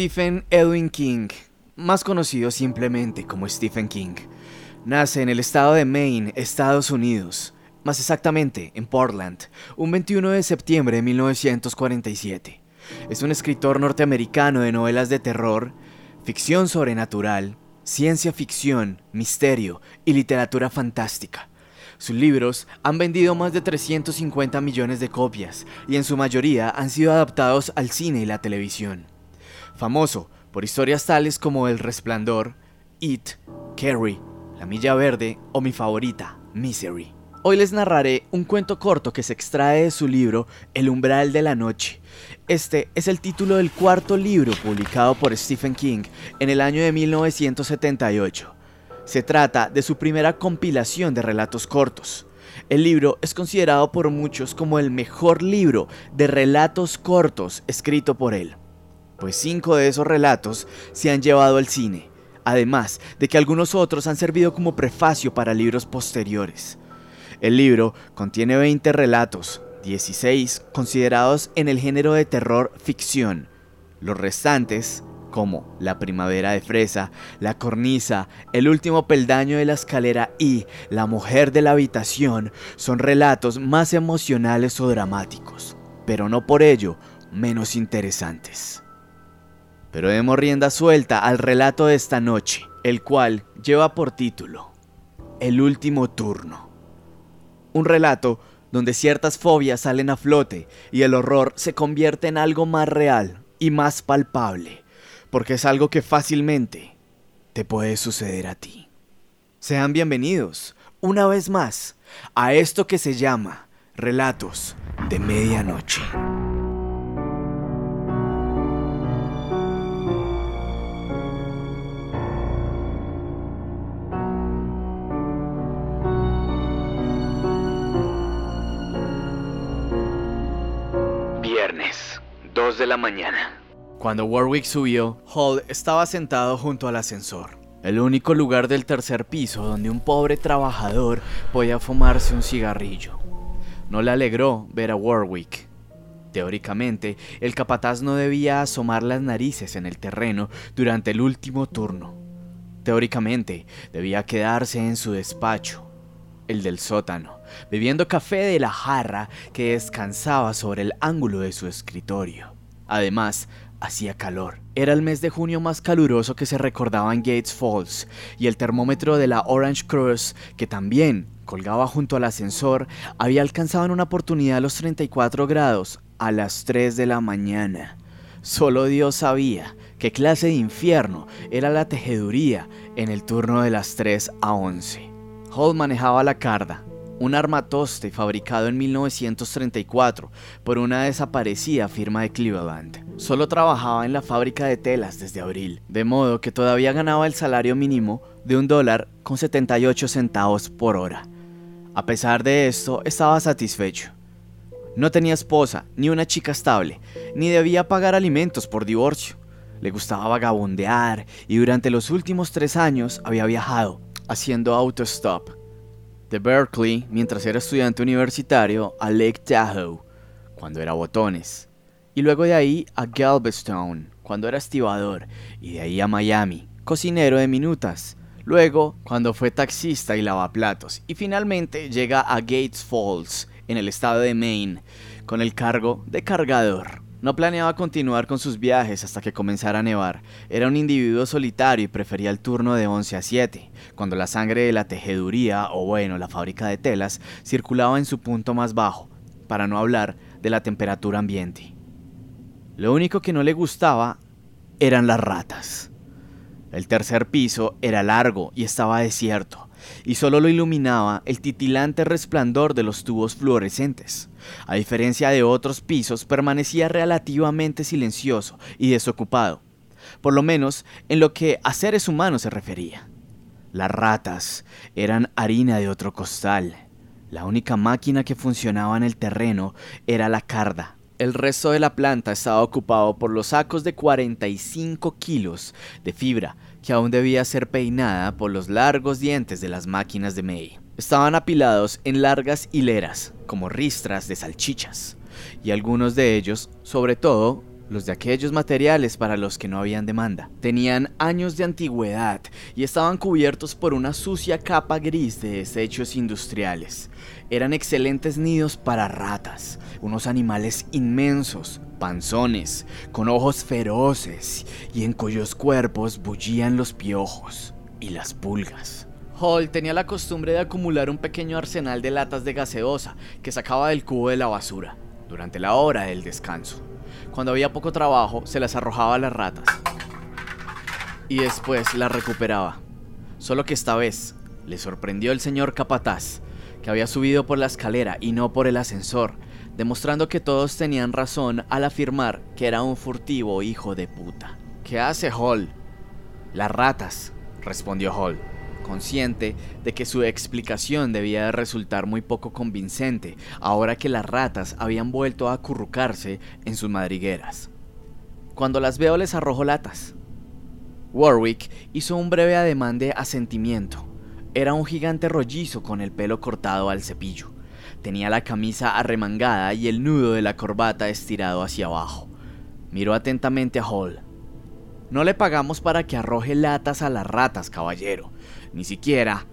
Stephen Edwin King, más conocido simplemente como Stephen King, nace en el estado de Maine, Estados Unidos, más exactamente en Portland, un 21 de septiembre de 1947. Es un escritor norteamericano de novelas de terror, ficción sobrenatural, ciencia ficción, misterio y literatura fantástica. Sus libros han vendido más de 350 millones de copias y en su mayoría han sido adaptados al cine y la televisión famoso por historias tales como El Resplandor, It, Carrie, La Milla Verde o mi favorita, Misery. Hoy les narraré un cuento corto que se extrae de su libro El umbral de la noche. Este es el título del cuarto libro publicado por Stephen King en el año de 1978. Se trata de su primera compilación de relatos cortos. El libro es considerado por muchos como el mejor libro de relatos cortos escrito por él pues cinco de esos relatos se han llevado al cine, además de que algunos otros han servido como prefacio para libros posteriores. El libro contiene 20 relatos, 16 considerados en el género de terror ficción. Los restantes, como La primavera de fresa, La cornisa, El último peldaño de la escalera y La mujer de la habitación, son relatos más emocionales o dramáticos, pero no por ello menos interesantes. Pero demos rienda suelta al relato de esta noche, el cual lleva por título El último turno. Un relato donde ciertas fobias salen a flote y el horror se convierte en algo más real y más palpable, porque es algo que fácilmente te puede suceder a ti. Sean bienvenidos, una vez más, a esto que se llama Relatos de Medianoche. 2 de la mañana. Cuando Warwick subió, Hall estaba sentado junto al ascensor, el único lugar del tercer piso donde un pobre trabajador podía fumarse un cigarrillo. No le alegró ver a Warwick. Teóricamente, el capataz no debía asomar las narices en el terreno durante el último turno. Teóricamente, debía quedarse en su despacho, el del sótano, bebiendo café de la jarra que descansaba sobre el ángulo de su escritorio. Además, hacía calor. Era el mes de junio más caluroso que se recordaba en Gates Falls, y el termómetro de la Orange Cross, que también colgaba junto al ascensor, había alcanzado en una oportunidad los 34 grados a las 3 de la mañana. Solo Dios sabía qué clase de infierno era la tejeduría en el turno de las 3 a 11. Hall manejaba la carda, un armatoste fabricado en 1934 por una desaparecida firma de Cleveland. Solo trabajaba en la fábrica de telas desde abril, de modo que todavía ganaba el salario mínimo de un dólar con 78 centavos por hora. A pesar de esto, estaba satisfecho. No tenía esposa, ni una chica estable, ni debía pagar alimentos por divorcio. Le gustaba vagabundear y durante los últimos tres años había viajado haciendo autostop de Berkeley mientras era estudiante universitario a Lake Tahoe cuando era botones y luego de ahí a Galveston cuando era estibador y de ahí a Miami, cocinero de minutas. Luego, cuando fue taxista y lavaplatos. Y finalmente llega a Gates Falls, en el estado de Maine, con el cargo de cargador. No planeaba continuar con sus viajes hasta que comenzara a nevar. Era un individuo solitario y prefería el turno de 11 a 7, cuando la sangre de la tejeduría, o bueno, la fábrica de telas, circulaba en su punto más bajo, para no hablar de la temperatura ambiente. Lo único que no le gustaba eran las ratas. El tercer piso era largo y estaba desierto, y solo lo iluminaba el titilante resplandor de los tubos fluorescentes. A diferencia de otros pisos, permanecía relativamente silencioso y desocupado, por lo menos en lo que a seres humanos se refería. Las ratas eran harina de otro costal. La única máquina que funcionaba en el terreno era la carda. El resto de la planta estaba ocupado por los sacos de 45 kilos de fibra que aún debía ser peinada por los largos dientes de las máquinas de May. Estaban apilados en largas hileras, como ristras de salchichas, y algunos de ellos, sobre todo, los de aquellos materiales para los que no habían demanda. Tenían años de antigüedad y estaban cubiertos por una sucia capa gris de desechos industriales. Eran excelentes nidos para ratas, unos animales inmensos, panzones, con ojos feroces y en cuyos cuerpos bullían los piojos y las pulgas. Hall tenía la costumbre de acumular un pequeño arsenal de latas de gaseosa que sacaba del cubo de la basura durante la hora del descanso. Cuando había poco trabajo, se las arrojaba a las ratas y después las recuperaba. Solo que esta vez le sorprendió el señor capataz, que había subido por la escalera y no por el ascensor, demostrando que todos tenían razón al afirmar que era un furtivo hijo de puta. ¿Qué hace Hall? Las ratas, respondió Hall consciente de que su explicación debía de resultar muy poco convincente ahora que las ratas habían vuelto a acurrucarse en sus madrigueras. Cuando las veo les arrojo latas. Warwick hizo un breve ademán de asentimiento. Era un gigante rollizo con el pelo cortado al cepillo. Tenía la camisa arremangada y el nudo de la corbata estirado hacia abajo. Miró atentamente a Hall. No le pagamos para que arroje latas a las ratas, caballero ni siquiera,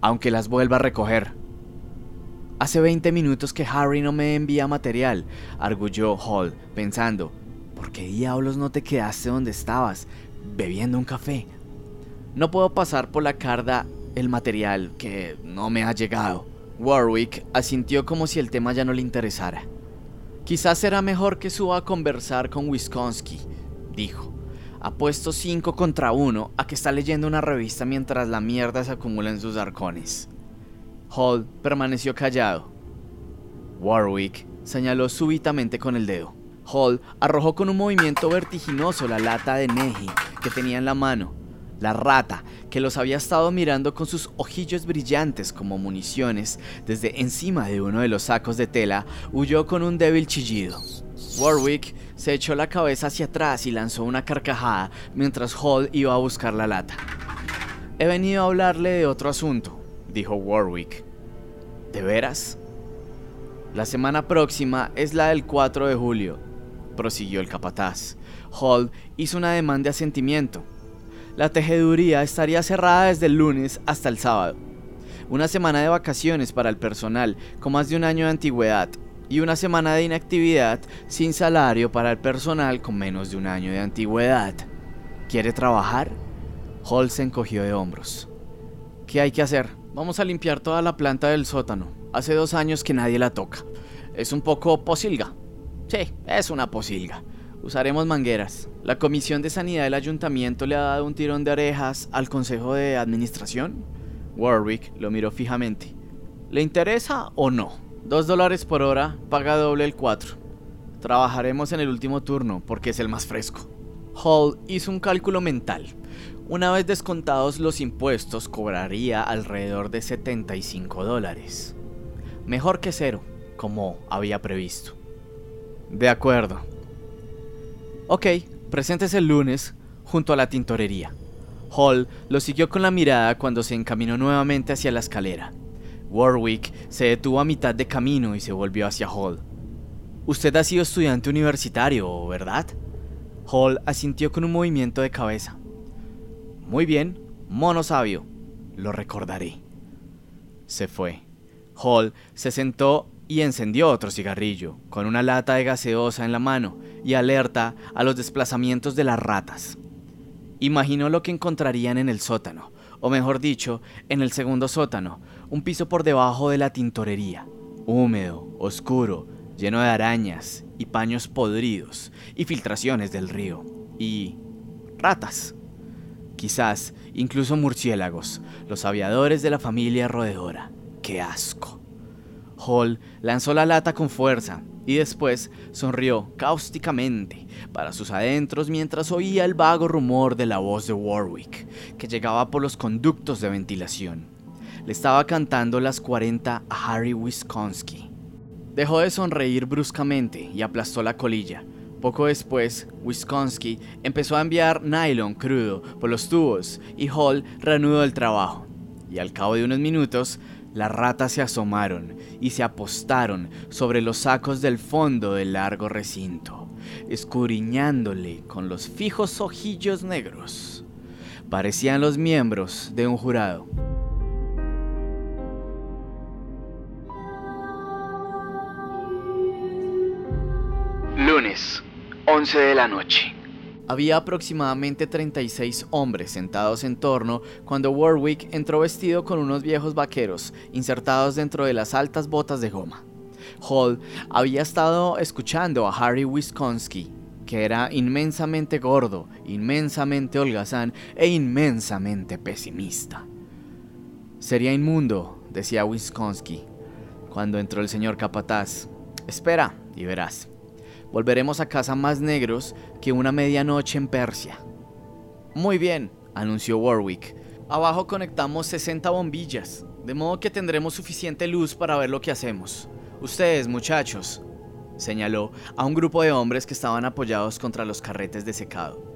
aunque las vuelva a recoger. Hace 20 minutos que Harry no me envía material, arguyó Hall, pensando, ¿por qué diablos no te quedaste donde estabas, bebiendo un café? No puedo pasar por la carda el material que no me ha llegado. Warwick asintió como si el tema ya no le interesara. Quizás será mejor que suba a conversar con Wisconsin, dijo. Apuesto 5 contra 1 a que está leyendo una revista mientras la mierda se acumula en sus arcones. Hall permaneció callado. Warwick señaló súbitamente con el dedo. Hall arrojó con un movimiento vertiginoso la lata de Neji que tenía en la mano. La rata, que los había estado mirando con sus ojillos brillantes como municiones desde encima de uno de los sacos de tela, huyó con un débil chillido. Warwick se echó la cabeza hacia atrás y lanzó una carcajada mientras Hall iba a buscar la lata. He venido a hablarle de otro asunto, dijo Warwick. ¿De veras? La semana próxima es la del 4 de julio, prosiguió el capataz. Hall hizo una demanda de asentimiento. La tejeduría estaría cerrada desde el lunes hasta el sábado. Una semana de vacaciones para el personal con más de un año de antigüedad y una semana de inactividad sin salario para el personal con menos de un año de antigüedad. ¿Quiere trabajar? Hall se encogió de hombros. ¿Qué hay que hacer? Vamos a limpiar toda la planta del sótano. Hace dos años que nadie la toca. Es un poco posilga. Sí, es una posilga. Usaremos mangueras. La Comisión de Sanidad del Ayuntamiento le ha dado un tirón de orejas al Consejo de Administración. Warwick lo miró fijamente. ¿Le interesa o no? Dos dólares por hora, paga doble el 4. Trabajaremos en el último turno porque es el más fresco. Hall hizo un cálculo mental. Una vez descontados los impuestos, cobraría alrededor de 75 dólares. Mejor que cero, como había previsto. De acuerdo. Ok, presentes el lunes junto a la tintorería. Hall lo siguió con la mirada cuando se encaminó nuevamente hacia la escalera. Warwick se detuvo a mitad de camino y se volvió hacia Hall. Usted ha sido estudiante universitario, ¿verdad? Hall asintió con un movimiento de cabeza. Muy bien, mono sabio. Lo recordaré. Se fue. Hall se sentó y encendió otro cigarrillo, con una lata de gaseosa en la mano y alerta a los desplazamientos de las ratas. Imaginó lo que encontrarían en el sótano, o mejor dicho, en el segundo sótano, un piso por debajo de la tintorería, húmedo, oscuro, lleno de arañas y paños podridos y filtraciones del río y ratas. Quizás incluso murciélagos, los aviadores de la familia roedora. ¡Qué asco! Hall lanzó la lata con fuerza y después sonrió cáusticamente para sus adentros mientras oía el vago rumor de la voz de Warwick que llegaba por los conductos de ventilación. Le estaba cantando las 40 a Harry Wisconsin. Dejó de sonreír bruscamente y aplastó la colilla. Poco después, Wisconsin empezó a enviar nylon crudo por los tubos y Hall reanudó el trabajo. Y al cabo de unos minutos, las ratas se asomaron y se apostaron sobre los sacos del fondo del largo recinto, escudriñándole con los fijos ojillos negros. Parecían los miembros de un jurado. Lunes, 11 de la noche. Había aproximadamente 36 hombres sentados en torno cuando Warwick entró vestido con unos viejos vaqueros insertados dentro de las altas botas de goma. Hall había estado escuchando a Harry Wisconsin, que era inmensamente gordo, inmensamente holgazán e inmensamente pesimista. Sería inmundo, decía Wisconsin, cuando entró el señor capataz. Espera y verás. Volveremos a casa más negros que una medianoche en Persia. Muy bien, anunció Warwick. Abajo conectamos 60 bombillas, de modo que tendremos suficiente luz para ver lo que hacemos. Ustedes, muchachos, señaló a un grupo de hombres que estaban apoyados contra los carretes de secado.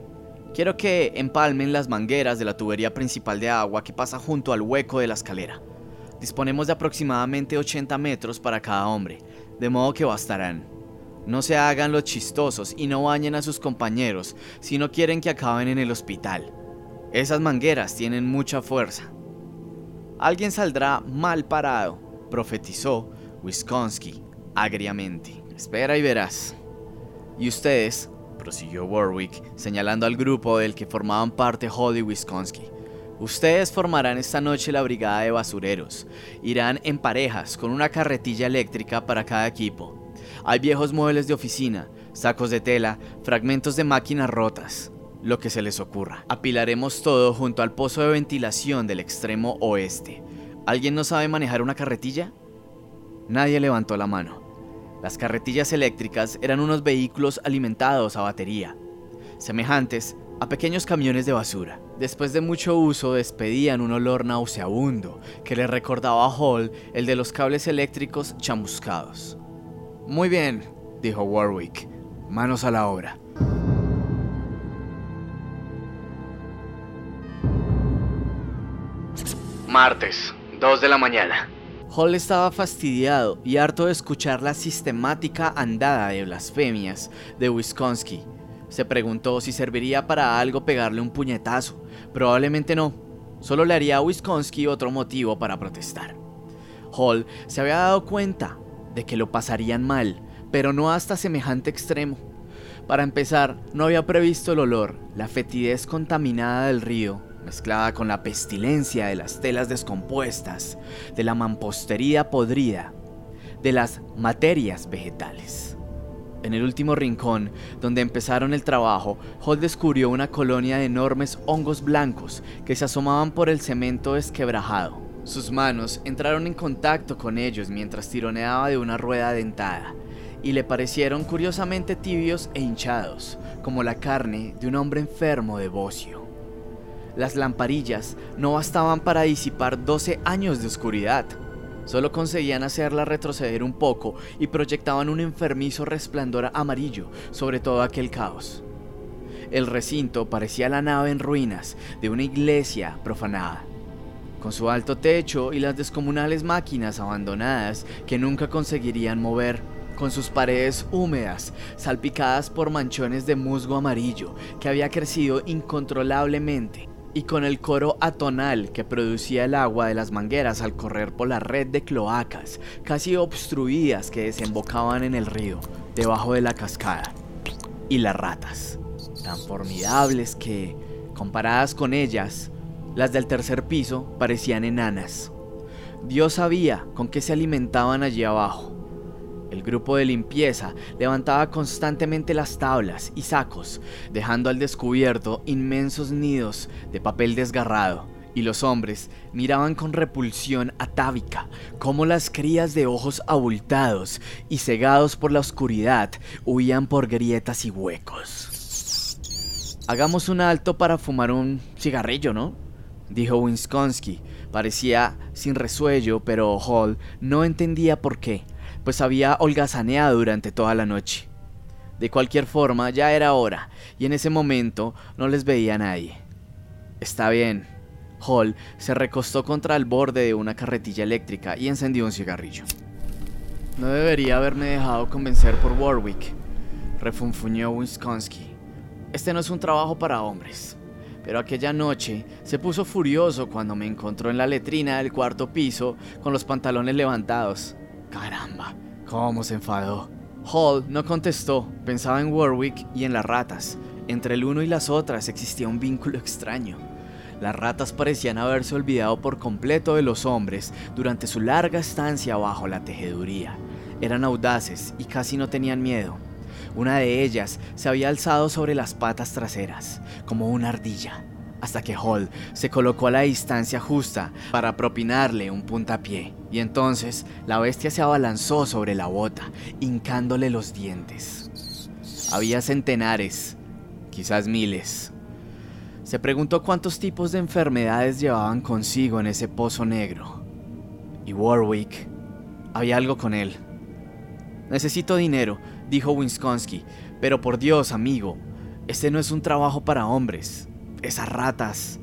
Quiero que empalmen las mangueras de la tubería principal de agua que pasa junto al hueco de la escalera. Disponemos de aproximadamente 80 metros para cada hombre, de modo que bastarán. No se hagan los chistosos y no bañen a sus compañeros si no quieren que acaben en el hospital. Esas mangueras tienen mucha fuerza. Alguien saldrá mal parado, profetizó Wisconsin agriamente. Espera y verás. Y ustedes, prosiguió Warwick, señalando al grupo del que formaban parte Holly Wisconsin. Ustedes formarán esta noche la brigada de basureros. Irán en parejas con una carretilla eléctrica para cada equipo. Hay viejos muebles de oficina, sacos de tela, fragmentos de máquinas rotas, lo que se les ocurra. Apilaremos todo junto al pozo de ventilación del extremo oeste. ¿Alguien no sabe manejar una carretilla? Nadie levantó la mano. Las carretillas eléctricas eran unos vehículos alimentados a batería, semejantes a pequeños camiones de basura. Después de mucho uso despedían un olor nauseabundo que le recordaba a Hall el de los cables eléctricos chamuscados. Muy bien, dijo Warwick. Manos a la obra. Martes, 2 de la mañana. Hall estaba fastidiado y harto de escuchar la sistemática andada de blasfemias de Wisconsin. Se preguntó si serviría para algo pegarle un puñetazo. Probablemente no. Solo le haría a Wisconsin otro motivo para protestar. Hall se había dado cuenta de que lo pasarían mal, pero no hasta semejante extremo. Para empezar, no había previsto el olor, la fetidez contaminada del río, mezclada con la pestilencia de las telas descompuestas, de la mampostería podrida, de las materias vegetales. En el último rincón, donde empezaron el trabajo, Hall descubrió una colonia de enormes hongos blancos que se asomaban por el cemento desquebrajado. Sus manos entraron en contacto con ellos mientras tironeaba de una rueda dentada, y le parecieron curiosamente tibios e hinchados, como la carne de un hombre enfermo de bocio. Las lamparillas no bastaban para disipar 12 años de oscuridad, solo conseguían hacerla retroceder un poco y proyectaban un enfermizo resplandor amarillo sobre todo aquel caos. El recinto parecía la nave en ruinas de una iglesia profanada con su alto techo y las descomunales máquinas abandonadas que nunca conseguirían mover, con sus paredes húmedas, salpicadas por manchones de musgo amarillo que había crecido incontrolablemente, y con el coro atonal que producía el agua de las mangueras al correr por la red de cloacas casi obstruidas que desembocaban en el río, debajo de la cascada, y las ratas, tan formidables que, comparadas con ellas, las del tercer piso parecían enanas. Dios sabía con qué se alimentaban allí abajo. El grupo de limpieza levantaba constantemente las tablas y sacos, dejando al descubierto inmensos nidos de papel desgarrado, y los hombres miraban con repulsión atávica cómo las crías de ojos abultados y cegados por la oscuridad huían por grietas y huecos. Hagamos un alto para fumar un cigarrillo, ¿no? Dijo Wisconsin. Parecía sin resuello, pero Hall no entendía por qué, pues había holgazaneado durante toda la noche. De cualquier forma, ya era hora, y en ese momento no les veía a nadie. Está bien. Hall se recostó contra el borde de una carretilla eléctrica y encendió un cigarrillo. No debería haberme dejado convencer por Warwick, refunfuñó Wisconsin. Este no es un trabajo para hombres. Pero aquella noche se puso furioso cuando me encontró en la letrina del cuarto piso con los pantalones levantados. Caramba, cómo se enfadó. Hall no contestó, pensaba en Warwick y en las ratas. Entre el uno y las otras existía un vínculo extraño. Las ratas parecían haberse olvidado por completo de los hombres durante su larga estancia bajo la tejeduría. Eran audaces y casi no tenían miedo. Una de ellas se había alzado sobre las patas traseras, como una ardilla, hasta que Hall se colocó a la distancia justa para propinarle un puntapié, y entonces la bestia se abalanzó sobre la bota, hincándole los dientes. Había centenares, quizás miles. Se preguntó cuántos tipos de enfermedades llevaban consigo en ese pozo negro. Y Warwick, había algo con él. Necesito dinero, dijo Winskonski, pero por Dios, amigo, este no es un trabajo para hombres. Esas ratas.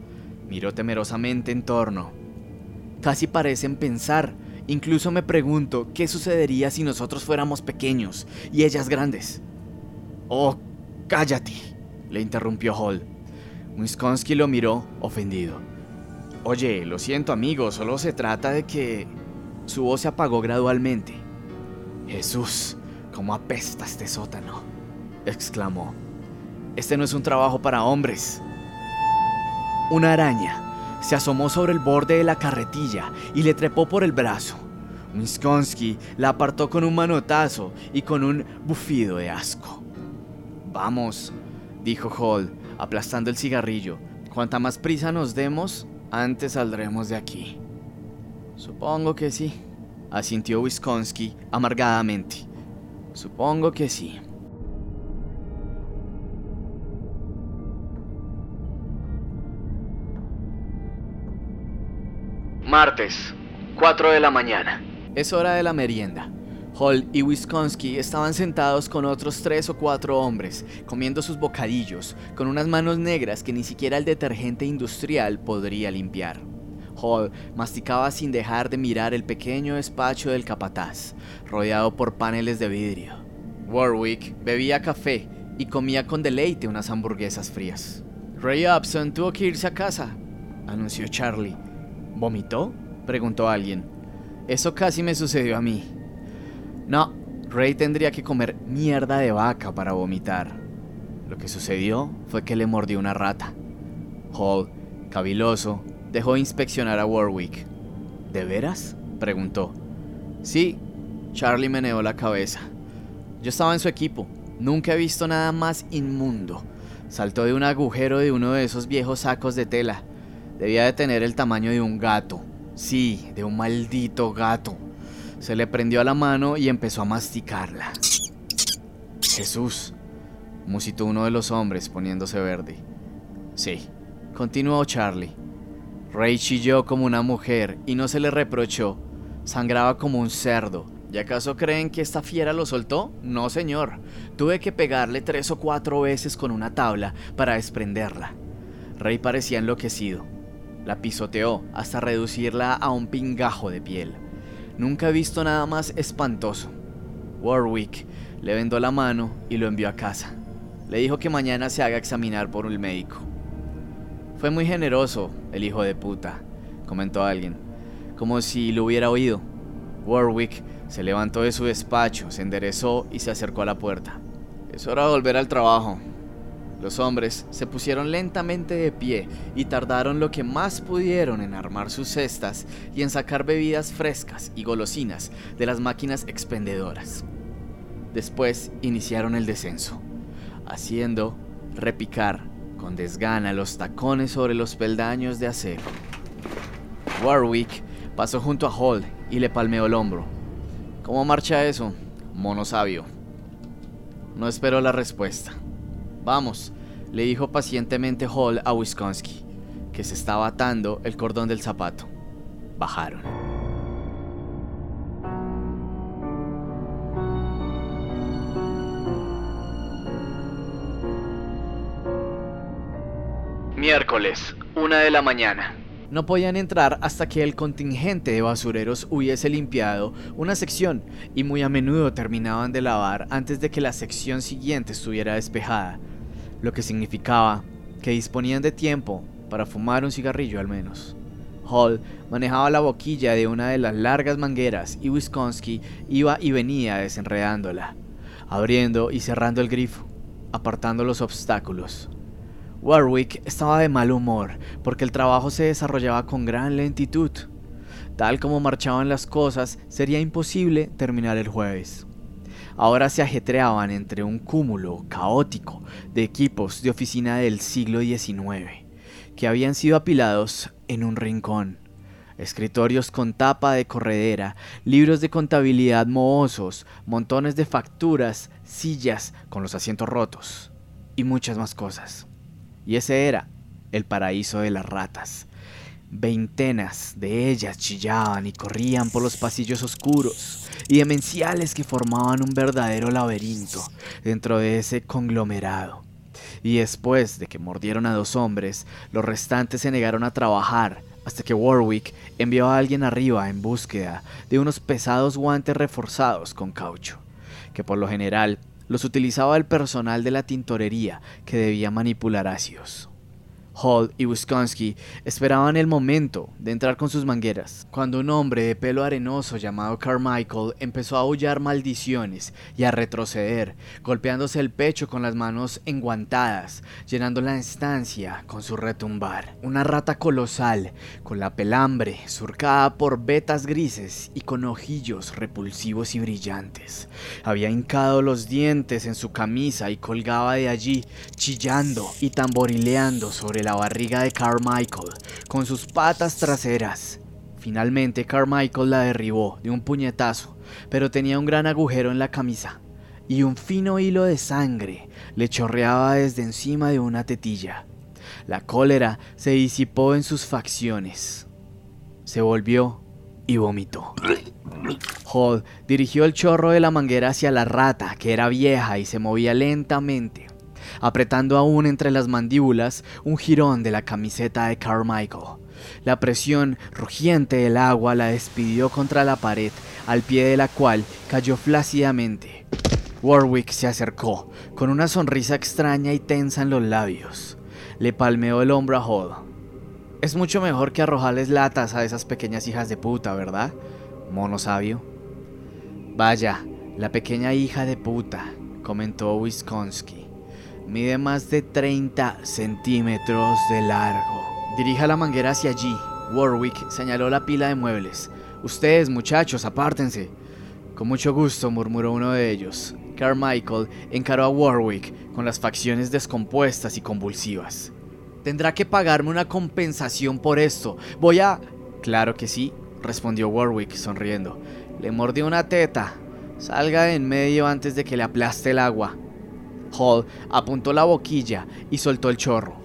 Miró temerosamente en torno. Casi parecen pensar. Incluso me pregunto qué sucedería si nosotros fuéramos pequeños y ellas grandes. Oh, cállate, le interrumpió Hall. Winskonski lo miró, ofendido. Oye, lo siento amigo, solo se trata de que... Su voz se apagó gradualmente. Jesús, cómo apesta este sótano, exclamó. Este no es un trabajo para hombres. Una araña se asomó sobre el borde de la carretilla y le trepó por el brazo. Winskonski la apartó con un manotazo y con un bufido de asco. Vamos, dijo Hall, aplastando el cigarrillo. Cuanta más prisa nos demos, antes saldremos de aquí. Supongo que sí, asintió Wisconsin amargadamente. Supongo que sí. Martes, 4 de la mañana. Es hora de la merienda. Hall y Wisconsin estaban sentados con otros tres o cuatro hombres, comiendo sus bocadillos, con unas manos negras que ni siquiera el detergente industrial podría limpiar. Hall masticaba sin dejar de mirar el pequeño despacho del capataz, rodeado por paneles de vidrio. Warwick bebía café y comía con deleite unas hamburguesas frías. Ray Upson tuvo que irse a casa, anunció Charlie. ¿Vomitó? preguntó alguien. Eso casi me sucedió a mí. No, Ray tendría que comer mierda de vaca para vomitar. Lo que sucedió fue que le mordió una rata. Hall, caviloso, dejó inspeccionar a Warwick. ¿De veras? preguntó. Sí, Charlie meneó la cabeza. Yo estaba en su equipo. Nunca he visto nada más inmundo. Saltó de un agujero de uno de esos viejos sacos de tela. Debía de tener el tamaño de un gato. Sí, de un maldito gato. Se le prendió a la mano y empezó a masticarla. Jesús, musitó uno de los hombres poniéndose verde. Sí, continuó Charlie. Ray chilló como una mujer y no se le reprochó. Sangraba como un cerdo. ¿Y acaso creen que esta fiera lo soltó? No, señor. Tuve que pegarle tres o cuatro veces con una tabla para desprenderla. Rey parecía enloquecido. La pisoteó hasta reducirla a un pingajo de piel. Nunca he visto nada más espantoso. Warwick le vendó la mano y lo envió a casa. Le dijo que mañana se haga examinar por un médico. Fue muy generoso, el hijo de puta, comentó alguien, como si lo hubiera oído. Warwick se levantó de su despacho, se enderezó y se acercó a la puerta. Es hora de volver al trabajo. Los hombres se pusieron lentamente de pie y tardaron lo que más pudieron en armar sus cestas y en sacar bebidas frescas y golosinas de las máquinas expendedoras. Después iniciaron el descenso, haciendo repicar con desgana los tacones sobre los peldaños de acero. Warwick pasó junto a Hall y le palmeó el hombro. ¿Cómo marcha eso, mono sabio? No esperó la respuesta. Vamos, le dijo pacientemente Hall a Wisconsin, que se estaba atando el cordón del zapato. Bajaron. Miércoles, una de la mañana. No podían entrar hasta que el contingente de basureros hubiese limpiado una sección y muy a menudo terminaban de lavar antes de que la sección siguiente estuviera despejada, lo que significaba que disponían de tiempo para fumar un cigarrillo al menos. Hall manejaba la boquilla de una de las largas mangueras y Wisconsin iba y venía desenredándola, abriendo y cerrando el grifo, apartando los obstáculos. Warwick estaba de mal humor porque el trabajo se desarrollaba con gran lentitud. Tal como marchaban las cosas, sería imposible terminar el jueves. Ahora se ajetreaban entre un cúmulo caótico de equipos de oficina del siglo XIX, que habían sido apilados en un rincón. Escritorios con tapa de corredera, libros de contabilidad mohosos, montones de facturas, sillas con los asientos rotos y muchas más cosas. Y ese era el paraíso de las ratas. Veintenas de ellas chillaban y corrían por los pasillos oscuros y demenciales que formaban un verdadero laberinto dentro de ese conglomerado. Y después de que mordieron a dos hombres, los restantes se negaron a trabajar hasta que Warwick envió a alguien arriba en búsqueda de unos pesados guantes reforzados con caucho, que por lo general los utilizaba el personal de la tintorería que debía manipular ácidos. Hall y Wisconsin esperaban el momento de entrar con sus mangueras, cuando un hombre de pelo arenoso llamado Carmichael empezó a aullar maldiciones y a retroceder, golpeándose el pecho con las manos enguantadas, llenando la estancia con su retumbar. Una rata colosal, con la pelambre surcada por vetas grises y con ojillos repulsivos y brillantes. Había hincado los dientes en su camisa y colgaba de allí, chillando y tamborileando sobre la barriga de Carmichael con sus patas traseras. Finalmente Carmichael la derribó de un puñetazo, pero tenía un gran agujero en la camisa y un fino hilo de sangre le chorreaba desde encima de una tetilla. La cólera se disipó en sus facciones. Se volvió y vomitó. Hall dirigió el chorro de la manguera hacia la rata, que era vieja y se movía lentamente apretando aún entre las mandíbulas un jirón de la camiseta de Carmichael. La presión rugiente del agua la despidió contra la pared, al pie de la cual cayó flácidamente. Warwick se acercó, con una sonrisa extraña y tensa en los labios. Le palmeó el hombro a Hall. Es mucho mejor que arrojarles latas a esas pequeñas hijas de puta, ¿verdad? Mono sabio. Vaya, la pequeña hija de puta, comentó Wisconsin. Mide más de 30 centímetros de largo. Dirija la manguera hacia allí. Warwick señaló la pila de muebles. Ustedes, muchachos, apártense. Con mucho gusto, murmuró uno de ellos. Carmichael encaró a Warwick con las facciones descompuestas y convulsivas. Tendrá que pagarme una compensación por esto. Voy a... Claro que sí, respondió Warwick sonriendo. Le mordió una teta. Salga de en medio antes de que le aplaste el agua. Hall apuntó la boquilla y soltó el chorro.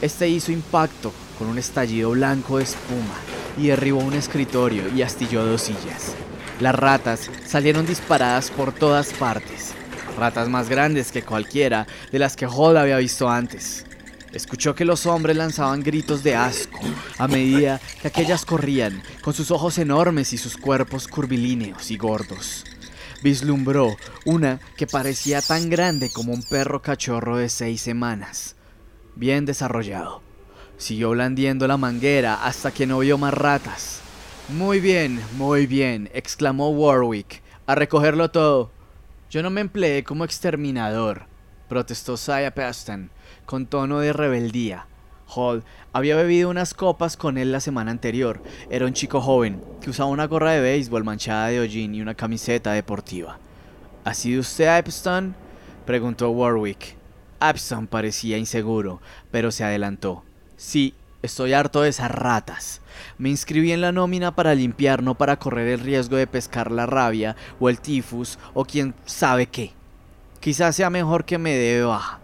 Este hizo impacto con un estallido blanco de espuma y derribó un escritorio y astilló dos sillas. Las ratas salieron disparadas por todas partes, ratas más grandes que cualquiera de las que Hall había visto antes. Escuchó que los hombres lanzaban gritos de asco a medida que aquellas corrían, con sus ojos enormes y sus cuerpos curvilíneos y gordos vislumbró una que parecía tan grande como un perro cachorro de seis semanas. Bien desarrollado. Siguió blandiendo la manguera hasta que no vio más ratas. Muy bien, muy bien, exclamó Warwick. A recogerlo todo. Yo no me empleé como exterminador, protestó Saya Peston, con tono de rebeldía. Hall había bebido unas copas con él la semana anterior. Era un chico joven que usaba una gorra de béisbol manchada de hollín y una camiseta deportiva. ¿Ha sido usted Epstein? preguntó Warwick. Epstein parecía inseguro, pero se adelantó. Sí, estoy harto de esas ratas. Me inscribí en la nómina para limpiar, no para correr el riesgo de pescar la rabia o el tifus o quién sabe qué. Quizás sea mejor que me dé baja.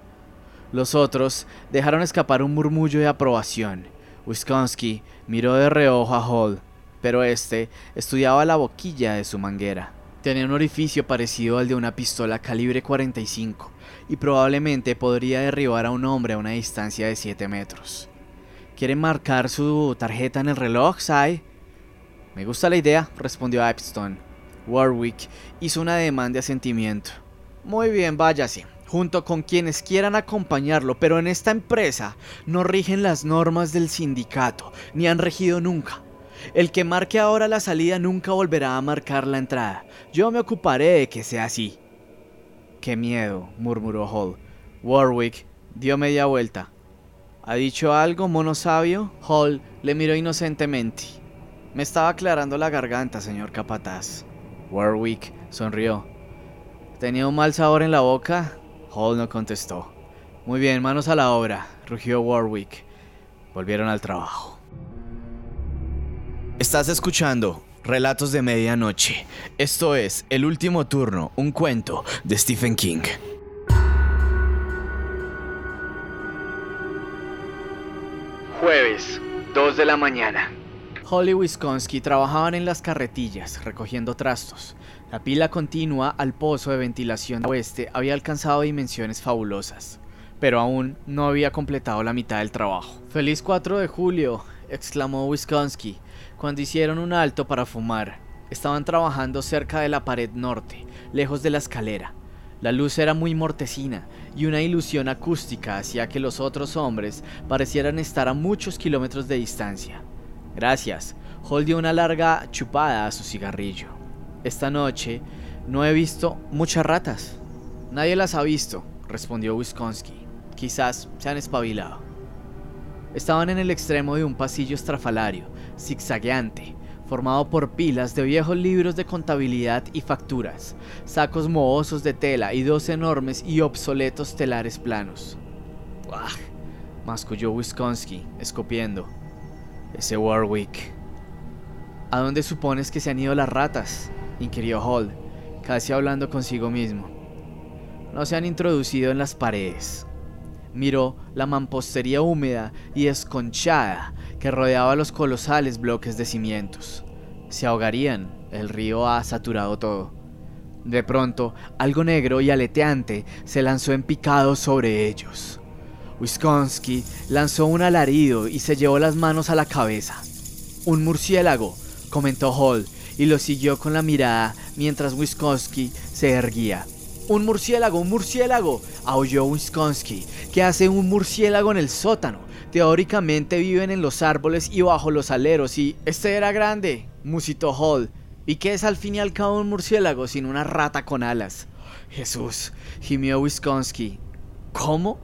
Los otros dejaron escapar un murmullo de aprobación. Wisconsin miró de reojo a Hall, pero este estudiaba la boquilla de su manguera. Tenía un orificio parecido al de una pistola calibre 45 y probablemente podría derribar a un hombre a una distancia de 7 metros. ¿Quiere marcar su tarjeta en el reloj, Sai? Me gusta la idea, respondió Epstone. Warwick hizo una demanda de asentimiento. Muy bien, váyase, junto con quienes quieran acompañarlo, pero en esta empresa no rigen las normas del sindicato, ni han regido nunca. El que marque ahora la salida nunca volverá a marcar la entrada. Yo me ocuparé de que sea así. Qué miedo, murmuró Hall. Warwick dio media vuelta. ¿Ha dicho algo, mono sabio? Hall le miró inocentemente. Me estaba aclarando la garganta, señor capataz. Warwick sonrió. ¿Tenía un mal sabor en la boca? Hall no contestó. Muy bien, manos a la obra, rugió Warwick. Volvieron al trabajo. Estás escuchando Relatos de Medianoche. Esto es El último turno, un cuento de Stephen King. Jueves, 2 de la mañana. Holly y Wisconsin trabajaban en las carretillas, recogiendo trastos. La pila continua al pozo de ventilación oeste había alcanzado dimensiones fabulosas, pero aún no había completado la mitad del trabajo. ¡Feliz 4 de julio! exclamó Wisconsin cuando hicieron un alto para fumar. Estaban trabajando cerca de la pared norte, lejos de la escalera. La luz era muy mortecina y una ilusión acústica hacía que los otros hombres parecieran estar a muchos kilómetros de distancia. Gracias, Hall dio una larga chupada a su cigarrillo. Esta noche no he visto muchas ratas. Nadie las ha visto, respondió Wisconsin. Quizás se han espabilado. Estaban en el extremo de un pasillo estrafalario, zigzagueante, formado por pilas de viejos libros de contabilidad y facturas, sacos mohosos de tela y dos enormes y obsoletos telares planos. ¡Buah! masculló Wisconsin, escopiendo. Ese Warwick. ¿A dónde supones que se han ido las ratas? Inquirió Hall, casi hablando consigo mismo. No se han introducido en las paredes, miró la mampostería húmeda y esconchada que rodeaba los colosales bloques de cimientos. Se ahogarían, el río ha saturado todo. De pronto, algo negro y aleteante se lanzó en picado sobre ellos. Wisconsin lanzó un alarido y se llevó las manos a la cabeza. Un murciélago, comentó Hall, y lo siguió con la mirada mientras Wisconsin se erguía. Un murciélago, un murciélago, aulló Wisconsin. ¿Qué hace un murciélago en el sótano? Teóricamente viven en los árboles y bajo los aleros y... Este era grande, musitó Hall. ¿Y qué es al fin y al cabo un murciélago sin una rata con alas? Jesús, gimió Wisconsin. ¿Cómo?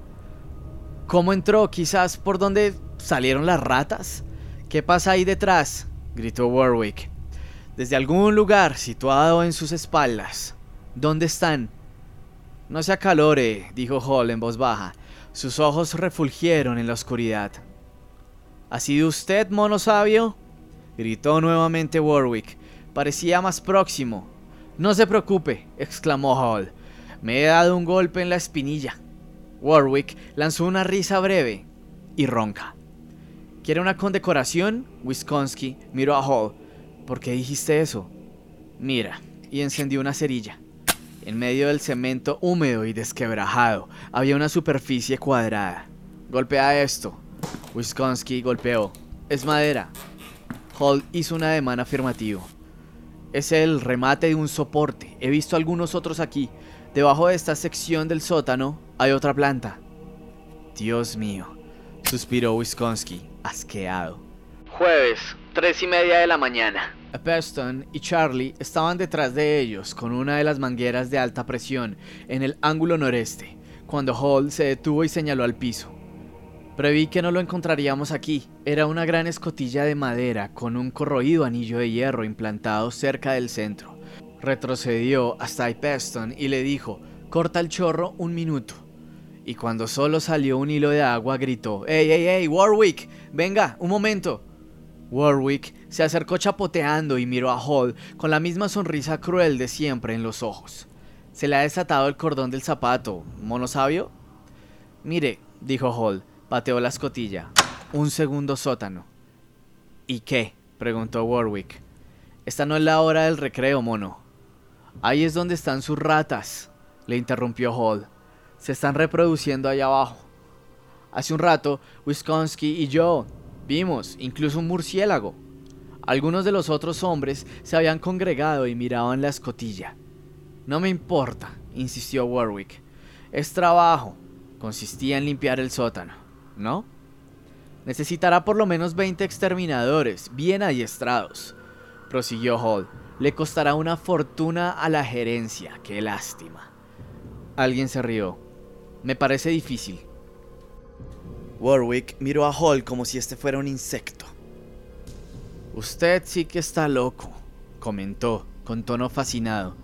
¿Cómo entró? Quizás por donde salieron las ratas. ¿Qué pasa ahí detrás? gritó Warwick. Desde algún lugar situado en sus espaldas. ¿Dónde están? No se acalore, dijo Hall en voz baja. Sus ojos refulgieron en la oscuridad. ¿Ha sido usted, mono sabio? gritó nuevamente Warwick. Parecía más próximo. No se preocupe, exclamó Hall. Me he dado un golpe en la espinilla. Warwick lanzó una risa breve y ronca. ¿Quiere una condecoración? Wisconsin miró a Hall. ¿Por qué dijiste eso? Mira, y encendió una cerilla. En medio del cemento húmedo y desquebrajado había una superficie cuadrada. Golpea esto. Wisconsin golpeó. Es madera. Hall hizo un ademán afirmativo. Es el remate de un soporte. He visto algunos otros aquí. Debajo de esta sección del sótano hay otra planta. Dios mío, suspiró Wisconsin, asqueado. Jueves, tres y media de la mañana. Preston y Charlie estaban detrás de ellos con una de las mangueras de alta presión en el ángulo noreste, cuando Hall se detuvo y señaló al piso. Preví que no lo encontraríamos aquí. Era una gran escotilla de madera con un corroído anillo de hierro implantado cerca del centro. Retrocedió hasta Peston y le dijo, corta el chorro un minuto. Y cuando solo salió un hilo de agua gritó, ¡Ey, ey, ey, Warwick! Venga, un momento. Warwick se acercó chapoteando y miró a Hall con la misma sonrisa cruel de siempre en los ojos. Se le ha desatado el cordón del zapato, mono sabio. Mire, dijo Hall, pateó la escotilla. Un segundo sótano. ¿Y qué? preguntó Warwick. Esta no es la hora del recreo, mono. Ahí es donde están sus ratas, le interrumpió Hall. Se están reproduciendo allá abajo. Hace un rato, Wisconsin y yo Vimos incluso un murciélago. Algunos de los otros hombres se habían congregado y miraban la escotilla. No me importa, insistió Warwick. Es trabajo. Consistía en limpiar el sótano, ¿no? Necesitará por lo menos 20 exterminadores, bien adiestrados, prosiguió Hall. Le costará una fortuna a la gerencia, qué lástima. Alguien se rió. Me parece difícil. Warwick miró a Hall como si este fuera un insecto. Usted sí que está loco, comentó, con tono fascinado.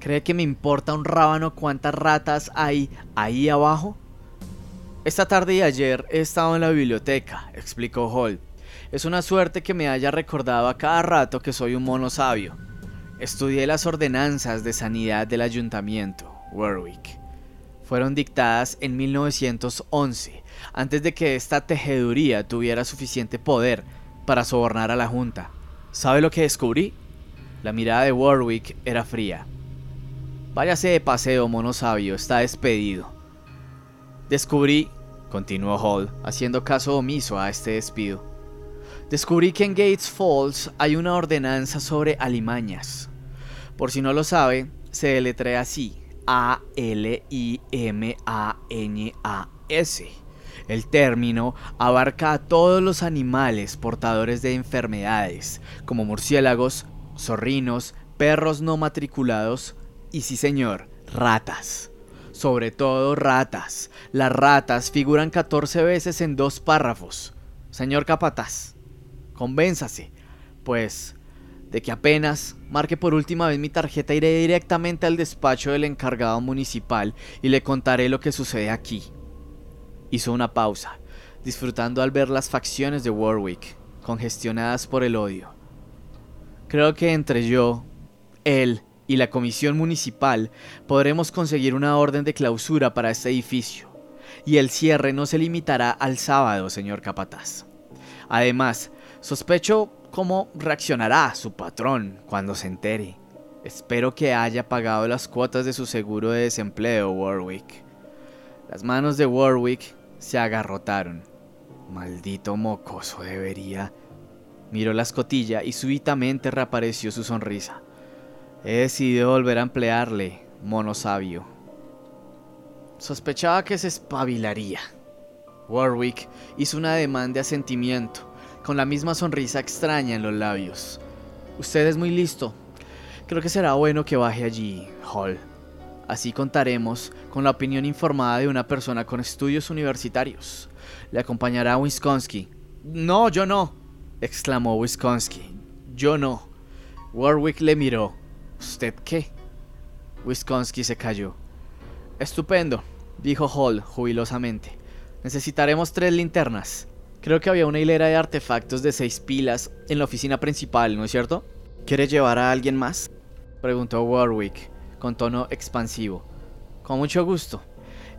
¿Cree que me importa un rábano cuántas ratas hay ahí abajo? Esta tarde y ayer he estado en la biblioteca, explicó Hall. Es una suerte que me haya recordado a cada rato que soy un mono sabio. Estudié las ordenanzas de sanidad del ayuntamiento, Warwick. Fueron dictadas en 1911, antes de que esta tejeduría tuviera suficiente poder para sobornar a la Junta. ¿Sabe lo que descubrí? La mirada de Warwick era fría. Váyase de paseo, mono sabio, está despedido. Descubrí, continuó Hall, haciendo caso omiso a este despido. Descubrí que en Gates Falls hay una ordenanza sobre alimañas. Por si no lo sabe, se deletrea así: A-L-I-M-A-N-A-S. El término abarca a todos los animales portadores de enfermedades, como murciélagos, zorrinos, perros no matriculados, y sí señor, ratas. Sobre todo ratas. Las ratas figuran 14 veces en dos párrafos. Señor Capataz, convénzase, pues, de que apenas marque por última vez mi tarjeta iré directamente al despacho del encargado municipal y le contaré lo que sucede aquí. Hizo una pausa, disfrutando al ver las facciones de Warwick, congestionadas por el odio. Creo que entre yo, él y la comisión municipal podremos conseguir una orden de clausura para este edificio, y el cierre no se limitará al sábado, señor Capataz. Además, sospecho cómo reaccionará su patrón cuando se entere. Espero que haya pagado las cuotas de su seguro de desempleo, Warwick. Las manos de Warwick se agarrotaron. Maldito mocoso debería. Miró la escotilla y súbitamente reapareció su sonrisa. He decidido volver a emplearle, mono sabio. Sospechaba que se espabilaría. Warwick hizo un ademán de asentimiento, con la misma sonrisa extraña en los labios. Usted es muy listo. Creo que será bueno que baje allí, Hall. Así contaremos con la opinión informada de una persona con estudios universitarios. Le acompañará Wisconsin. No, yo no, exclamó Wisconsin. Yo no. Warwick le miró. ¿Usted qué? Wisconsin se cayó. Estupendo, dijo Hall jubilosamente. Necesitaremos tres linternas. Creo que había una hilera de artefactos de seis pilas en la oficina principal, ¿no es cierto? ¿Quiere llevar a alguien más? Preguntó Warwick, con tono expansivo. Con mucho gusto.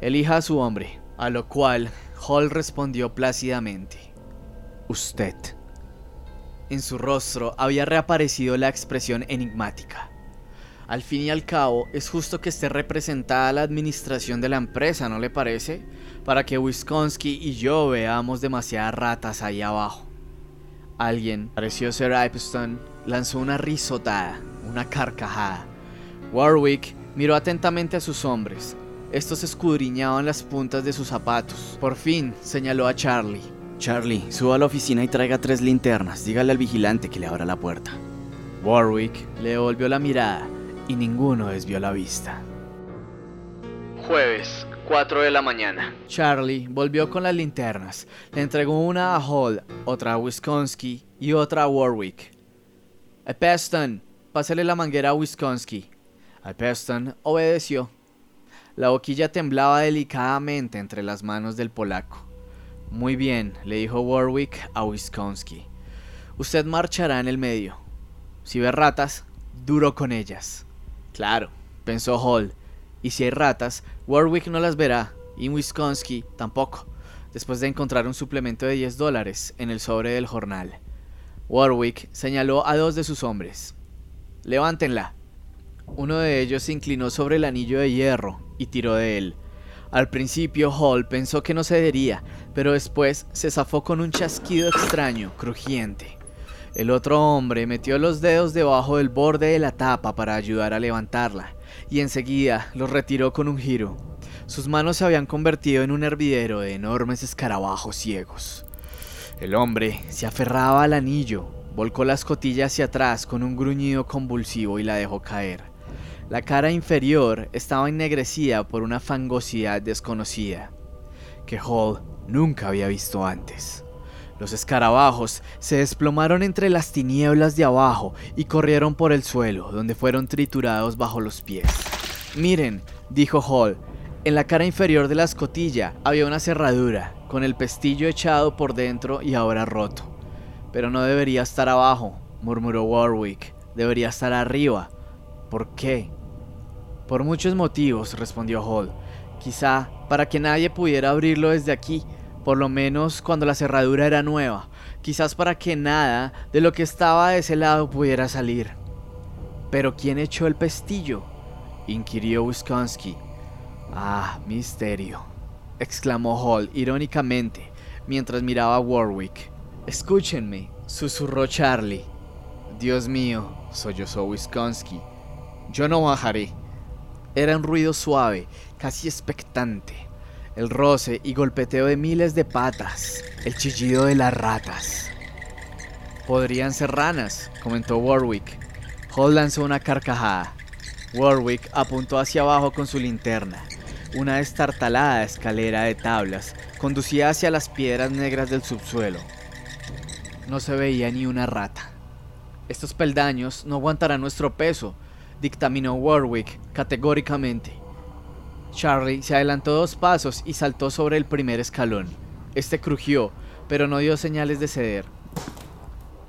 Elija a su hombre. A lo cual Hall respondió plácidamente. Usted. En su rostro había reaparecido la expresión enigmática. Al fin y al cabo, es justo que esté representada la administración de la empresa, ¿no le parece? Para que Wisconsin y yo veamos demasiadas ratas ahí abajo. Alguien, pareció ser Epstein, lanzó una risotada, una carcajada. Warwick miró atentamente a sus hombres. Estos escudriñaban las puntas de sus zapatos. Por fin señaló a Charlie. Charlie, suba a la oficina y traiga tres linternas. Dígale al vigilante que le abra la puerta. Warwick le devolvió la mirada y ninguno desvió la vista. Jueves, 4 de la mañana. Charlie volvió con las linternas. Le entregó una a Hall, otra a Wisconsin y otra a Warwick. Peston, pásale la manguera a Wisconsin. Peston obedeció. La boquilla temblaba delicadamente entre las manos del polaco. Muy bien, le dijo Warwick a Wisconsin. Usted marchará en el medio. Si ve ratas, duro con ellas. Claro, pensó Hall. Y si hay ratas, Warwick no las verá, y Wisconsin tampoco, después de encontrar un suplemento de 10 dólares en el sobre del jornal. Warwick señaló a dos de sus hombres. Levántenla. Uno de ellos se inclinó sobre el anillo de hierro y tiró de él. Al principio Hall pensó que no cedería, pero después se zafó con un chasquido extraño, crujiente. El otro hombre metió los dedos debajo del borde de la tapa para ayudar a levantarla, y enseguida los retiró con un giro. Sus manos se habían convertido en un hervidero de enormes escarabajos ciegos. El hombre se aferraba al anillo, volcó la escotilla hacia atrás con un gruñido convulsivo y la dejó caer. La cara inferior estaba ennegrecida por una fangosidad desconocida, que Hall nunca había visto antes. Los escarabajos se desplomaron entre las tinieblas de abajo y corrieron por el suelo, donde fueron triturados bajo los pies. Miren, dijo Hall, en la cara inferior de la escotilla había una cerradura, con el pestillo echado por dentro y ahora roto. Pero no debería estar abajo, murmuró Warwick, debería estar arriba. ¿Por qué? Por muchos motivos, respondió Hall. Quizá para que nadie pudiera abrirlo desde aquí, por lo menos cuando la cerradura era nueva, quizás para que nada de lo que estaba de ese lado pudiera salir. ¿Pero quién echó el pestillo? inquirió Wisconsin. Ah, misterio, exclamó Hall irónicamente mientras miraba a Warwick. Escúchenme, susurró Charlie. Dios mío, sollozó Wisconsin. Yo no bajaré. Era un ruido suave, casi expectante el roce y golpeteo de miles de patas, el chillido de las ratas. Podrían ser ranas, comentó Warwick. Hall lanzó una carcajada. Warwick apuntó hacia abajo con su linterna. Una destartalada escalera de tablas conducía hacia las piedras negras del subsuelo. No se veía ni una rata. Estos peldaños no aguantarán nuestro peso, dictaminó Warwick categóricamente. Charlie se adelantó dos pasos y saltó sobre el primer escalón. Este crujió, pero no dio señales de ceder.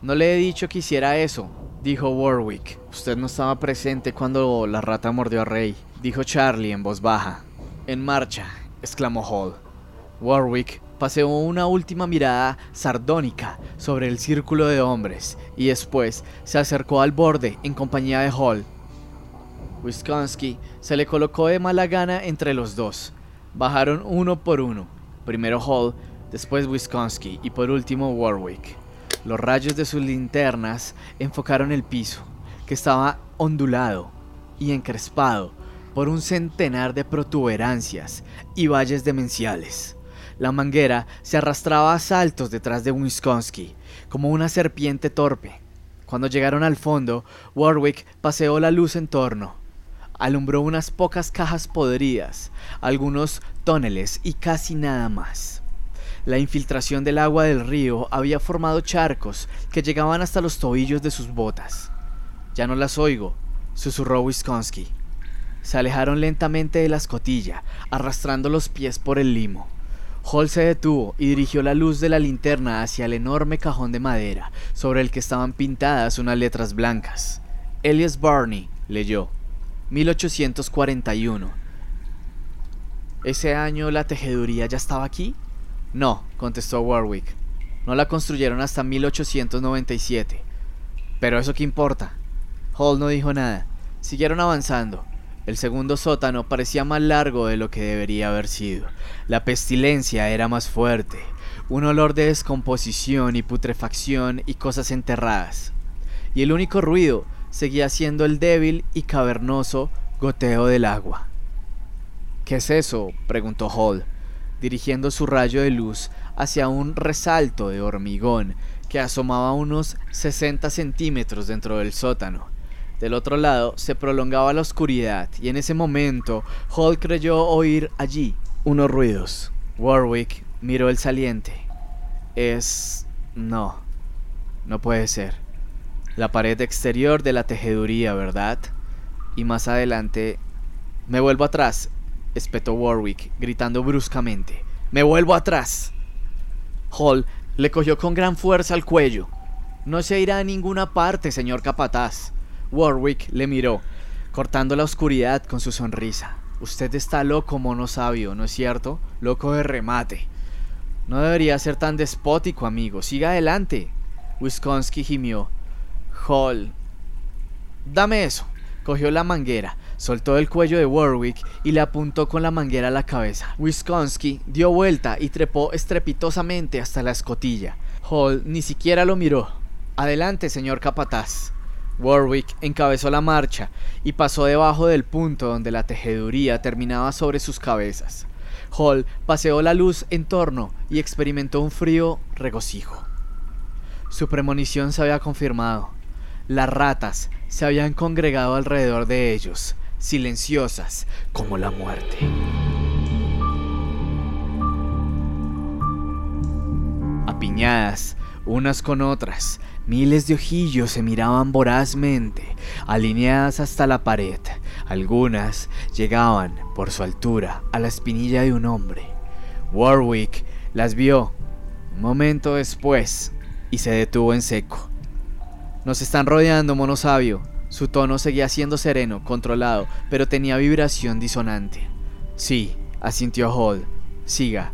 No le he dicho que hiciera eso, dijo Warwick. Usted no estaba presente cuando la rata mordió a Rey, dijo Charlie en voz baja. En marcha, exclamó Hall. Warwick paseó una última mirada sardónica sobre el círculo de hombres y después se acercó al borde en compañía de Hall Wisconsin se le colocó de mala gana entre los dos. Bajaron uno por uno. Primero Hall, después Wisconsin y por último Warwick. Los rayos de sus linternas enfocaron el piso, que estaba ondulado y encrespado por un centenar de protuberancias y valles demenciales. La manguera se arrastraba a saltos detrás de Wisconsin, como una serpiente torpe. Cuando llegaron al fondo, Warwick paseó la luz en torno alumbró unas pocas cajas podridas, algunos tóneles y casi nada más. La infiltración del agua del río había formado charcos que llegaban hasta los tobillos de sus botas. Ya no las oigo, susurró Wisconsin. Se alejaron lentamente de la escotilla, arrastrando los pies por el limo. Hall se detuvo y dirigió la luz de la linterna hacia el enorme cajón de madera, sobre el que estaban pintadas unas letras blancas. Elias Barney leyó. 1841. ¿Ese año la tejeduría ya estaba aquí? No, contestó Warwick. No la construyeron hasta 1897. Pero eso qué importa. Hall no dijo nada. Siguieron avanzando. El segundo sótano parecía más largo de lo que debería haber sido. La pestilencia era más fuerte. Un olor de descomposición y putrefacción y cosas enterradas. Y el único ruido seguía siendo el débil y cavernoso goteo del agua. ¿Qué es eso? preguntó Hall, dirigiendo su rayo de luz hacia un resalto de hormigón que asomaba unos 60 centímetros dentro del sótano. Del otro lado se prolongaba la oscuridad y en ese momento Hall creyó oír allí unos ruidos. Warwick miró el saliente. Es... no. No puede ser la pared exterior de la tejeduría, ¿verdad? Y más adelante... Me vuelvo atrás, espetó Warwick, gritando bruscamente. ¡Me vuelvo atrás! Hall le cogió con gran fuerza al cuello. No se irá a ninguna parte, señor capataz. Warwick le miró, cortando la oscuridad con su sonrisa. Usted está loco, mono sabio, ¿no es cierto? Loco de remate. No debería ser tan despótico, amigo. Siga adelante. Wisconsin gimió. Hall. Dame eso. Cogió la manguera, soltó el cuello de Warwick y le apuntó con la manguera a la cabeza. Wisconsin dio vuelta y trepó estrepitosamente hasta la escotilla. Hall ni siquiera lo miró. Adelante, señor capataz. Warwick encabezó la marcha y pasó debajo del punto donde la tejeduría terminaba sobre sus cabezas. Hall paseó la luz en torno y experimentó un frío regocijo. Su premonición se había confirmado. Las ratas se habían congregado alrededor de ellos, silenciosas como la muerte. Apiñadas, unas con otras, miles de ojillos se miraban vorazmente, alineadas hasta la pared. Algunas llegaban, por su altura, a la espinilla de un hombre. Warwick las vio un momento después y se detuvo en seco. Nos están rodeando, mono sabio. Su tono seguía siendo sereno, controlado, pero tenía vibración disonante. Sí, asintió Hall. Siga.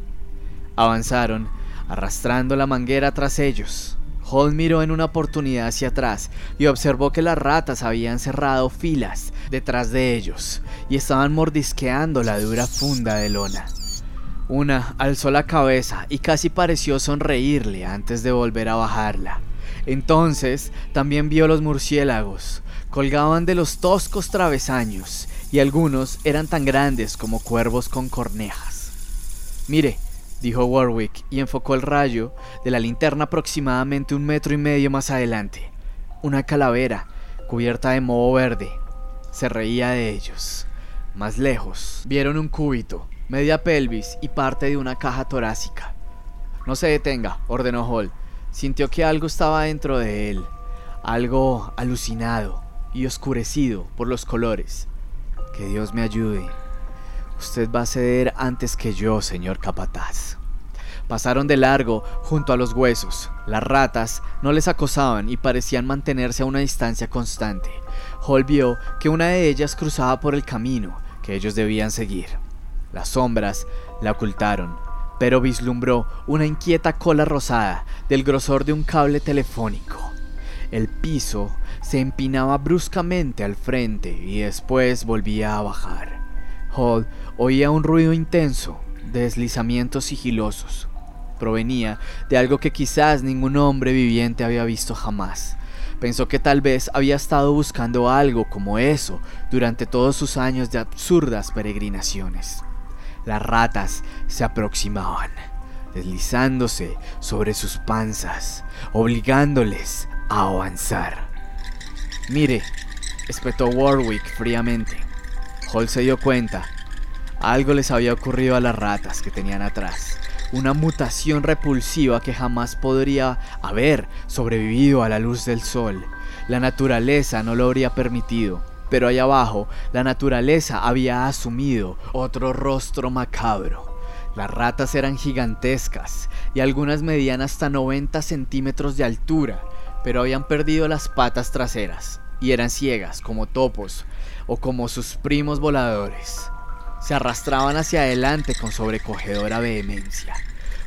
Avanzaron, arrastrando la manguera tras ellos. Hall miró en una oportunidad hacia atrás y observó que las ratas habían cerrado filas detrás de ellos y estaban mordisqueando la dura funda de lona. Una alzó la cabeza y casi pareció sonreírle antes de volver a bajarla. Entonces también vio los murciélagos. Colgaban de los toscos travesaños y algunos eran tan grandes como cuervos con cornejas. Mire, dijo Warwick y enfocó el rayo de la linterna aproximadamente un metro y medio más adelante. Una calavera cubierta de moho verde. Se reía de ellos. Más lejos, vieron un cúbito, media pelvis y parte de una caja torácica. No se detenga, ordenó Hall. Sintió que algo estaba dentro de él, algo alucinado y oscurecido por los colores. Que Dios me ayude. Usted va a ceder antes que yo, señor capataz. Pasaron de largo junto a los huesos. Las ratas no les acosaban y parecían mantenerse a una distancia constante. Hall vio que una de ellas cruzaba por el camino que ellos debían seguir. Las sombras la ocultaron, pero vislumbró una inquieta cola rosada del grosor de un cable telefónico. El piso se empinaba bruscamente al frente y después volvía a bajar. Hall oía un ruido intenso, deslizamientos sigilosos. Provenía de algo que quizás ningún hombre viviente había visto jamás. Pensó que tal vez había estado buscando algo como eso durante todos sus años de absurdas peregrinaciones. Las ratas se aproximaban, deslizándose sobre sus panzas, obligándoles a avanzar. Mire, espetó Warwick fríamente. Hall se dio cuenta. Algo les había ocurrido a las ratas que tenían atrás. Una mutación repulsiva que jamás podría haber sobrevivido a la luz del sol. La naturaleza no lo habría permitido pero allá abajo la naturaleza había asumido otro rostro macabro. Las ratas eran gigantescas y algunas medían hasta 90 centímetros de altura, pero habían perdido las patas traseras y eran ciegas como topos o como sus primos voladores. Se arrastraban hacia adelante con sobrecogedora vehemencia.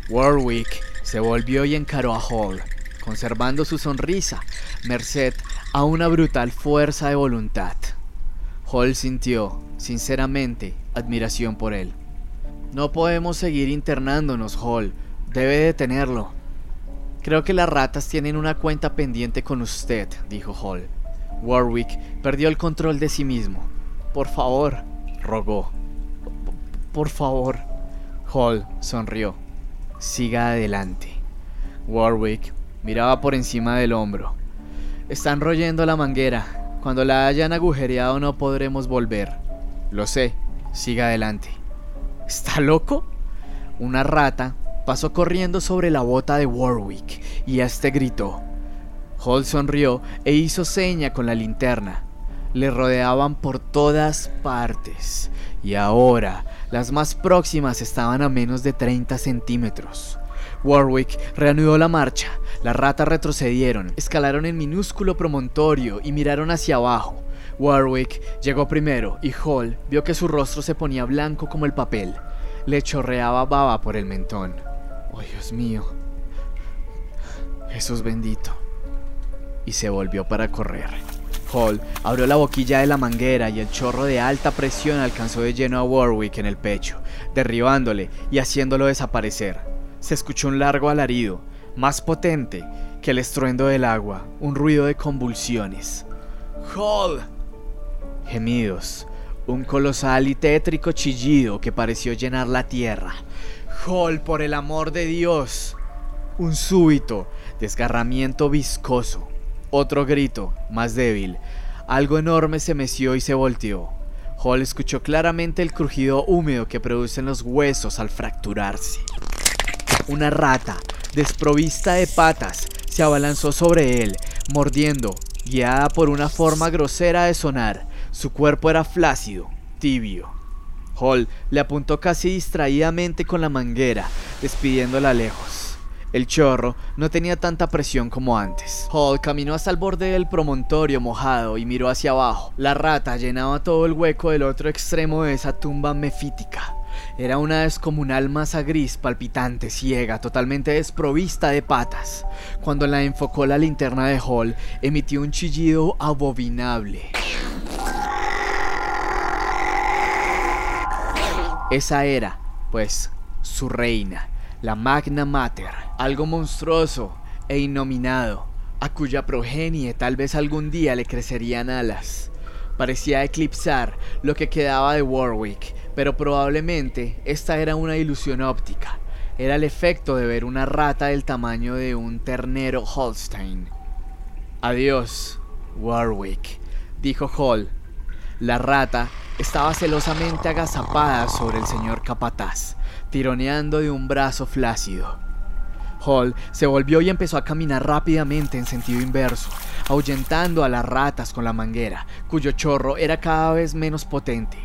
Warwick se volvió y encaró a Hall, conservando su sonrisa, merced a una brutal fuerza de voluntad. Hall sintió, sinceramente, admiración por él. No podemos seguir internándonos, Hall. Debe detenerlo. Creo que las ratas tienen una cuenta pendiente con usted, dijo Hall. Warwick perdió el control de sí mismo. Por favor, rogó. Por favor. Hall sonrió. Siga adelante. Warwick miraba por encima del hombro. Están royendo la manguera, cuando la hayan agujereado no podremos volver. Lo sé, siga adelante. ¿Está loco? Una rata pasó corriendo sobre la bota de Warwick y este gritó. Hall sonrió e hizo seña con la linterna. Le rodeaban por todas partes y ahora las más próximas estaban a menos de 30 centímetros. Warwick reanudó la marcha. Las ratas retrocedieron, escalaron el minúsculo promontorio y miraron hacia abajo. Warwick llegó primero y Hall vio que su rostro se ponía blanco como el papel. Le chorreaba baba por el mentón. ¡Oh, Dios mío! Jesús bendito. Y se volvió para correr. Hall abrió la boquilla de la manguera y el chorro de alta presión alcanzó de lleno a Warwick en el pecho, derribándole y haciéndolo desaparecer. Se escuchó un largo alarido, más potente que el estruendo del agua, un ruido de convulsiones. ¡Hall! Gemidos, un colosal y tétrico chillido que pareció llenar la tierra. ¡Hall, por el amor de Dios! Un súbito desgarramiento viscoso. Otro grito, más débil. Algo enorme se meció y se volteó. Hall escuchó claramente el crujido húmedo que producen los huesos al fracturarse. Una rata, desprovista de patas, se abalanzó sobre él, mordiendo, guiada por una forma grosera de sonar. Su cuerpo era flácido, tibio. Hall le apuntó casi distraídamente con la manguera, despidiéndola lejos. El chorro no tenía tanta presión como antes. Hall caminó hasta el borde del promontorio mojado y miró hacia abajo. La rata llenaba todo el hueco del otro extremo de esa tumba mefítica. Era una descomunal masa gris, palpitante, ciega, totalmente desprovista de patas. Cuando la enfocó la linterna de Hall, emitió un chillido abominable. Esa era, pues, su reina, la Magna Mater, algo monstruoso e innominado, a cuya progenie tal vez algún día le crecerían alas. Parecía eclipsar lo que quedaba de Warwick, pero probablemente esta era una ilusión óptica. Era el efecto de ver una rata del tamaño de un ternero Holstein. Adiós, Warwick, dijo Hall. La rata estaba celosamente agazapada sobre el señor capataz, tironeando de un brazo flácido. Hall se volvió y empezó a caminar rápidamente en sentido inverso, ahuyentando a las ratas con la manguera, cuyo chorro era cada vez menos potente.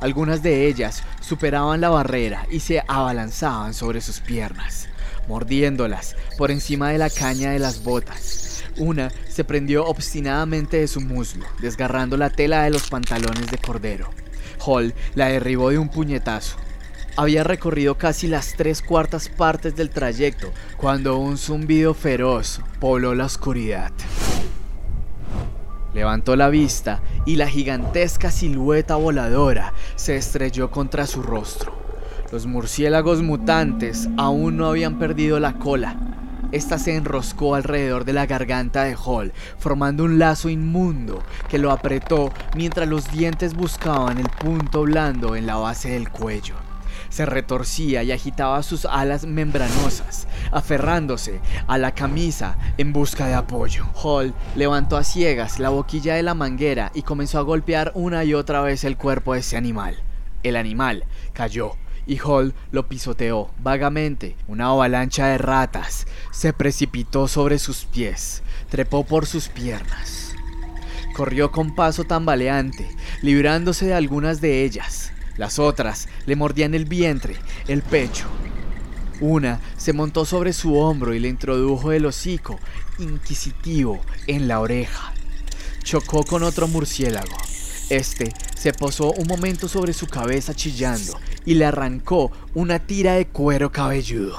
Algunas de ellas superaban la barrera y se abalanzaban sobre sus piernas, mordiéndolas por encima de la caña de las botas. Una se prendió obstinadamente de su muslo, desgarrando la tela de los pantalones de cordero. Hall la derribó de un puñetazo. Había recorrido casi las tres cuartas partes del trayecto cuando un zumbido feroz pobló la oscuridad. Levantó la vista y la gigantesca silueta voladora se estrelló contra su rostro. Los murciélagos mutantes aún no habían perdido la cola. Esta se enroscó alrededor de la garganta de Hall, formando un lazo inmundo que lo apretó mientras los dientes buscaban el punto blando en la base del cuello se retorcía y agitaba sus alas membranosas, aferrándose a la camisa en busca de apoyo. Hall levantó a ciegas la boquilla de la manguera y comenzó a golpear una y otra vez el cuerpo de ese animal. El animal cayó y Hall lo pisoteó vagamente. Una avalancha de ratas se precipitó sobre sus pies, trepó por sus piernas. Corrió con paso tambaleante, librándose de algunas de ellas. Las otras le mordían el vientre, el pecho. Una se montó sobre su hombro y le introdujo el hocico inquisitivo en la oreja. Chocó con otro murciélago. Este se posó un momento sobre su cabeza chillando y le arrancó una tira de cuero cabelludo.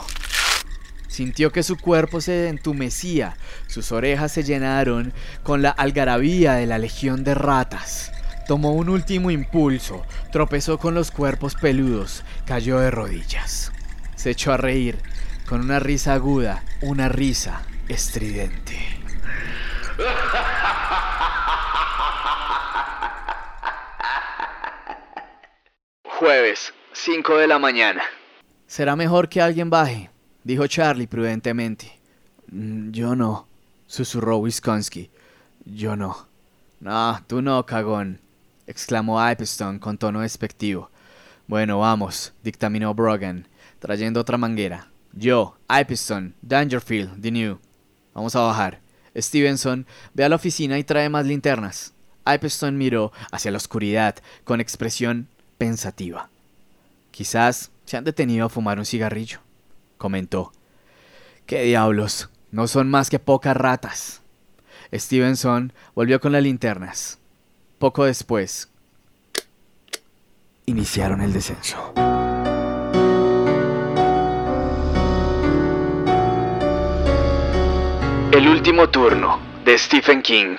Sintió que su cuerpo se entumecía, sus orejas se llenaron con la algarabía de la legión de ratas. Tomó un último impulso, tropezó con los cuerpos peludos, cayó de rodillas. Se echó a reír, con una risa aguda, una risa estridente. Jueves, 5 de la mañana. Será mejor que alguien baje, dijo Charlie prudentemente. Mm, yo no, susurró Wisconsin. Yo no. No, tú no, cagón exclamó Ipeston con tono despectivo. Bueno, vamos, dictaminó Brogan, trayendo otra manguera. Yo, Ipeston, Dangerfield, The New. Vamos a bajar. Stevenson, ve a la oficina y trae más linternas. Ipeston miró hacia la oscuridad con expresión pensativa. Quizás se han detenido a fumar un cigarrillo, comentó. ¿Qué diablos? No son más que pocas ratas. Stevenson volvió con las linternas. Poco después, iniciaron el descenso. El último turno de Stephen King.